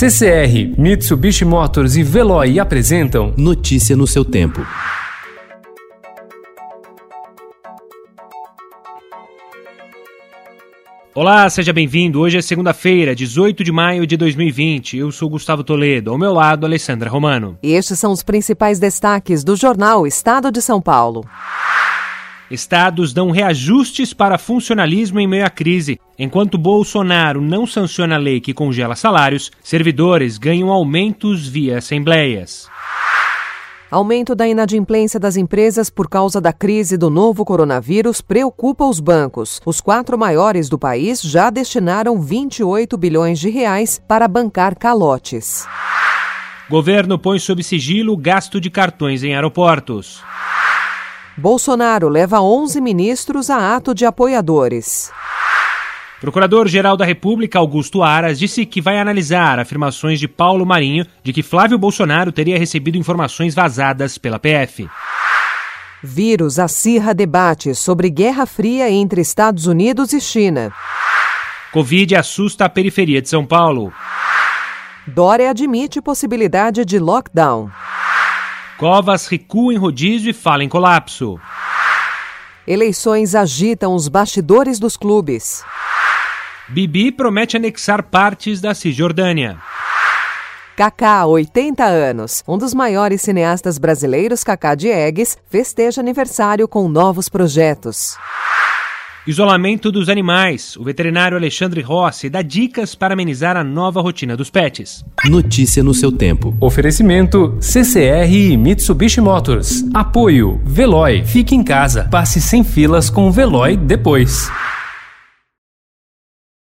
CCR, Mitsubishi Motors e Veloy apresentam Notícia no seu tempo. Olá, seja bem-vindo. Hoje é segunda-feira, 18 de maio de 2020. Eu sou Gustavo Toledo. Ao meu lado, Alessandra Romano. E estes são os principais destaques do jornal Estado de São Paulo. Estados dão reajustes para funcionalismo em meio à crise. Enquanto Bolsonaro não sanciona a lei que congela salários, servidores ganham aumentos via assembleias. Aumento da inadimplência das empresas por causa da crise do novo coronavírus preocupa os bancos. Os quatro maiores do país já destinaram 28 bilhões de reais para bancar calotes. Governo põe sob sigilo o gasto de cartões em aeroportos. Bolsonaro leva 11 ministros a ato de apoiadores. Procurador-Geral da República Augusto Aras disse que vai analisar afirmações de Paulo Marinho de que Flávio Bolsonaro teria recebido informações vazadas pela PF. Vírus acirra debate sobre Guerra Fria entre Estados Unidos e China. Covid assusta a periferia de São Paulo. Dória admite possibilidade de lockdown. Covas recua em rodízio e fala em colapso. Eleições agitam os bastidores dos clubes. Bibi promete anexar partes da Cisjordânia. Kaká, 80 anos. Um dos maiores cineastas brasileiros, Kaká Diegues, festeja aniversário com novos projetos. Isolamento dos animais. O veterinário Alexandre Rossi dá dicas para amenizar a nova rotina dos pets. Notícia no seu tempo. Oferecimento CCR e Mitsubishi Motors. Apoio Veloy. Fique em casa. Passe sem filas com o Veloy depois.